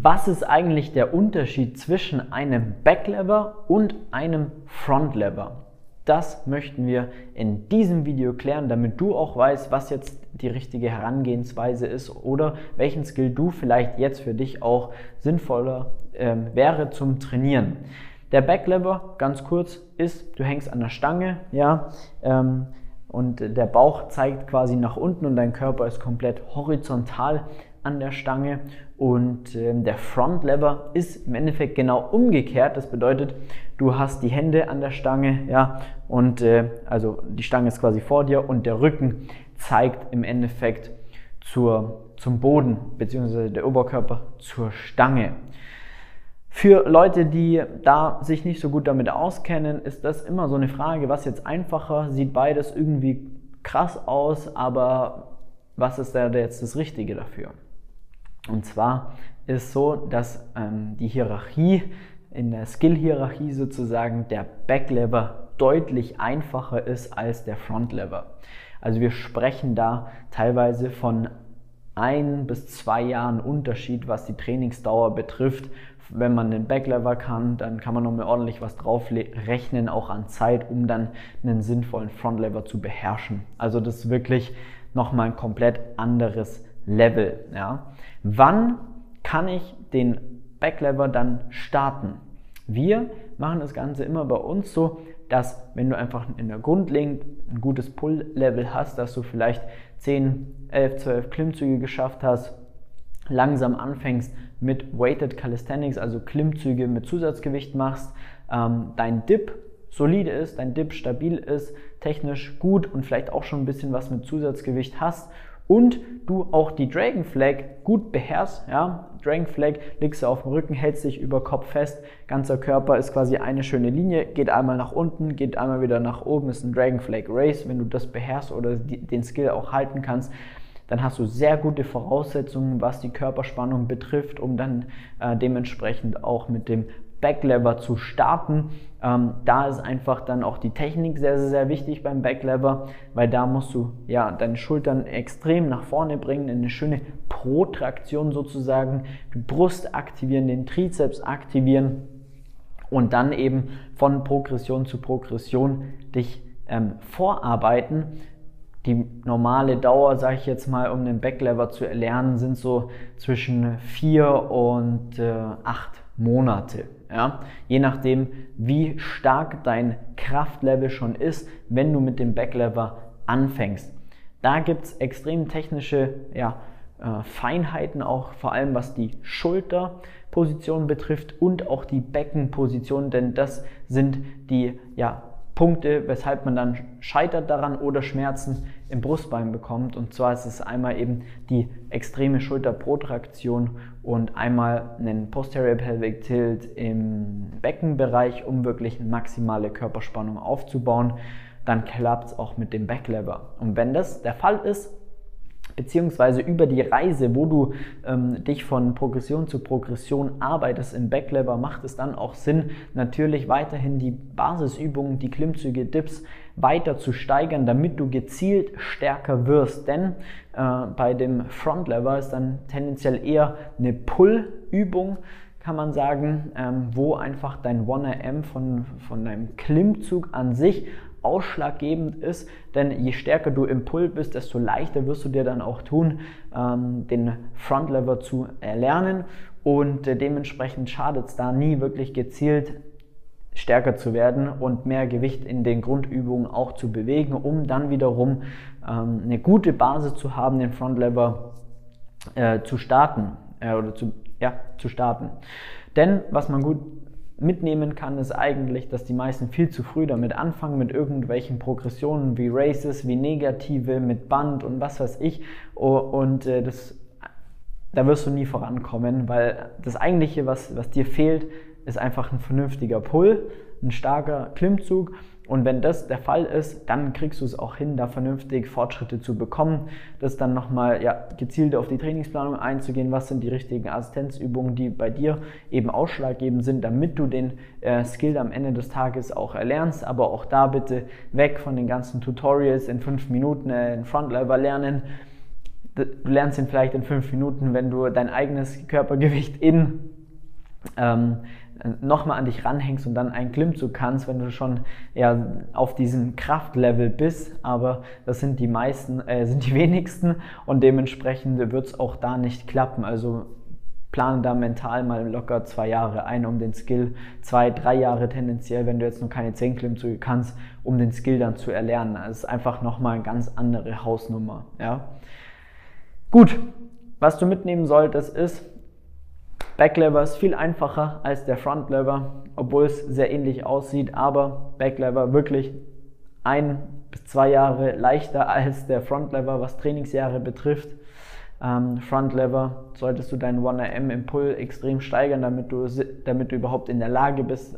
Was ist eigentlich der Unterschied zwischen einem Backlever und einem Frontlever? Das möchten wir in diesem Video klären, damit du auch weißt, was jetzt die richtige Herangehensweise ist oder welchen Skill du vielleicht jetzt für dich auch sinnvoller ähm, wäre zum Trainieren. Der Backlever, ganz kurz, ist, du hängst an der Stange, ja, ähm, und der Bauch zeigt quasi nach unten und dein Körper ist komplett horizontal an der Stange und ähm, der Front Lever ist im Endeffekt genau umgekehrt. Das bedeutet, du hast die Hände an der Stange, ja, und äh, also die Stange ist quasi vor dir und der Rücken zeigt im Endeffekt zur, zum Boden beziehungsweise der Oberkörper zur Stange. Für Leute, die da sich nicht so gut damit auskennen, ist das immer so eine Frage, was jetzt einfacher, sieht beides irgendwie krass aus, aber was ist da jetzt das Richtige dafür? Und zwar ist so, dass ähm, die Hierarchie, in der Skill-Hierarchie sozusagen, der Backlever deutlich einfacher ist als der Frontlever. Also wir sprechen da teilweise von ein bis zwei Jahren Unterschied, was die Trainingsdauer betrifft. Wenn man den Backlever kann, dann kann man nochmal ordentlich was drauf rechnen, auch an Zeit, um dann einen sinnvollen Frontlever zu beherrschen. Also das ist wirklich nochmal ein komplett anderes Level. Ja. Wann kann ich den Backlever dann starten? Wir machen das Ganze immer bei uns so, dass wenn du einfach in der Grundlegend ein gutes Pull-Level hast, dass du vielleicht 10, 11, 12 Klimmzüge geschafft hast, langsam anfängst mit Weighted Calisthenics, also Klimmzüge mit Zusatzgewicht machst, ähm, dein Dip solide ist, dein Dip stabil ist, technisch gut und vielleicht auch schon ein bisschen was mit Zusatzgewicht hast und du auch die Dragon Flag gut beherrschst, ja, Dragon Flag liegst du auf dem Rücken, hältst dich über Kopf fest, ganzer Körper ist quasi eine schöne Linie, geht einmal nach unten, geht einmal wieder nach oben, ist ein Dragon Flag Race, wenn du das beherrschst oder den Skill auch halten kannst, dann hast du sehr gute Voraussetzungen, was die Körperspannung betrifft, um dann äh, dementsprechend auch mit dem Backlever zu starten. Ähm, da ist einfach dann auch die Technik sehr, sehr, sehr wichtig beim Backlever, weil da musst du ja deine Schultern extrem nach vorne bringen, eine schöne Protraktion sozusagen, die Brust aktivieren, den Trizeps aktivieren und dann eben von Progression zu Progression dich ähm, vorarbeiten. Die normale Dauer, sage ich jetzt mal, um den Backlever zu erlernen, sind so zwischen vier und äh, acht Monate. Ja? Je nachdem, wie stark dein Kraftlevel schon ist, wenn du mit dem Backlever anfängst. Da gibt es extrem technische ja, äh, Feinheiten, auch vor allem was die Schulterposition betrifft und auch die Beckenposition, denn das sind die ja, Punkte, weshalb man dann scheitert daran oder Schmerzen im Brustbein bekommt. Und zwar ist es einmal eben die extreme Schulterprotraktion und einmal einen Posterior Pelvic Tilt im Beckenbereich, um wirklich eine maximale Körperspannung aufzubauen. Dann klappt es auch mit dem Backlever. Und wenn das der Fall ist, beziehungsweise über die Reise, wo du ähm, dich von Progression zu Progression arbeitest im Backlever, macht es dann auch Sinn, natürlich weiterhin die Basisübungen, die Klimmzüge, Dips weiter zu steigern, damit du gezielt stärker wirst. Denn äh, bei dem Frontlever ist dann tendenziell eher eine Pull-Übung, kann man sagen, ähm, wo einfach dein 1RM von, von deinem Klimmzug an sich ausschlaggebend ist, denn je stärker du im Pull bist, desto leichter wirst du dir dann auch tun, ähm, den Frontlever zu erlernen und äh, dementsprechend schadet es da nie wirklich gezielt stärker zu werden und mehr Gewicht in den Grundübungen auch zu bewegen, um dann wiederum ähm, eine gute Basis zu haben, den Frontlever äh, zu starten äh, oder zu, ja, zu starten. Denn was man gut mitnehmen kann, ist eigentlich, dass die meisten viel zu früh damit anfangen, mit irgendwelchen Progressionen wie Races, wie Negative, mit Band und was weiß ich. Und äh, das, da wirst du nie vorankommen, weil das eigentliche, was, was dir fehlt, ist einfach ein vernünftiger Pull, ein starker Klimmzug und wenn das der Fall ist, dann kriegst du es auch hin, da vernünftig Fortschritte zu bekommen. Das dann nochmal ja, gezielt auf die Trainingsplanung einzugehen. Was sind die richtigen Assistenzübungen, die bei dir eben ausschlaggebend sind, damit du den äh, Skill am Ende des Tages auch erlernst. Aber auch da bitte weg von den ganzen Tutorials in fünf Minuten äh, in Frontlever lernen du lernst ihn vielleicht in fünf Minuten, wenn du dein eigenes Körpergewicht in ähm, nochmal an dich ranhängst und dann einen Klimmzug kannst, wenn du schon ja, auf diesem Kraftlevel bist. Aber das sind die meisten, äh, sind die wenigsten und dementsprechend wird es auch da nicht klappen. Also plane da mental mal locker zwei Jahre ein, um den Skill, zwei, drei Jahre tendenziell, wenn du jetzt noch keine zehn Klimmzüge kannst, um den Skill dann zu erlernen. Das ist einfach nochmal eine ganz andere Hausnummer. Ja. Gut, was du mitnehmen solltest ist, Backlever ist viel einfacher als der Frontlever, obwohl es sehr ähnlich aussieht, aber Backlever wirklich ein bis zwei Jahre leichter als der Frontlever, was Trainingsjahre betrifft. Ähm, Frontlever solltest du deinen 1RM im Pull extrem steigern, damit du, damit du überhaupt in der Lage bist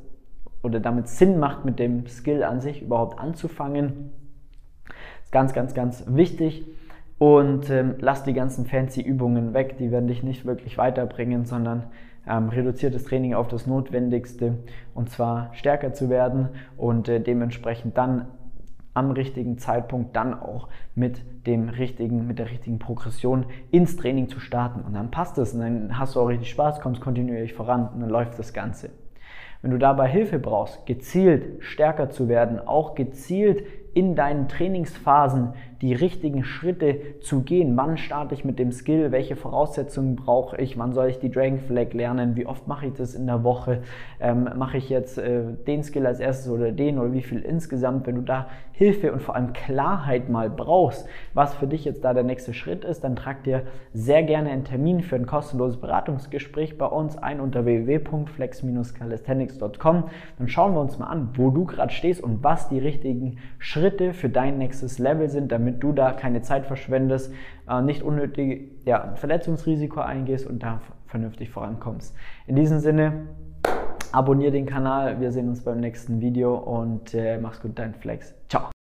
oder damit Sinn macht, mit dem Skill an sich überhaupt anzufangen. Ist ganz, ganz, ganz wichtig. Und ähm, lass die ganzen fancy Übungen weg, die werden dich nicht wirklich weiterbringen, sondern ähm, reduziert das Training auf das Notwendigste und zwar stärker zu werden und äh, dementsprechend dann am richtigen Zeitpunkt dann auch mit dem richtigen, mit der richtigen Progression ins Training zu starten. Und dann passt es und dann hast du auch richtig Spaß, kommst kontinuierlich voran und dann läuft das Ganze. Wenn du dabei Hilfe brauchst, gezielt stärker zu werden, auch gezielt in deinen Trainingsphasen die richtigen Schritte zu gehen. Wann starte ich mit dem Skill? Welche Voraussetzungen brauche ich? Wann soll ich die Dragon Flag lernen? Wie oft mache ich das in der Woche? Ähm, mache ich jetzt äh, den Skill als erstes oder den oder wie viel insgesamt? Wenn du da Hilfe und vor allem Klarheit mal brauchst, was für dich jetzt da der nächste Schritt ist, dann trag dir sehr gerne einen Termin für ein kostenloses Beratungsgespräch bei uns ein unter www.flex-calisthenics.com. Dann schauen wir uns mal an, wo du gerade stehst und was die richtigen Schritte für dein nächstes Level sind, damit damit du da keine Zeit verschwendest, äh, nicht unnötig ja, Verletzungsrisiko eingehst und da vernünftig vorankommst. In diesem Sinne, abonniere den Kanal, wir sehen uns beim nächsten Video und äh, mach's gut, dein Flex. Ciao.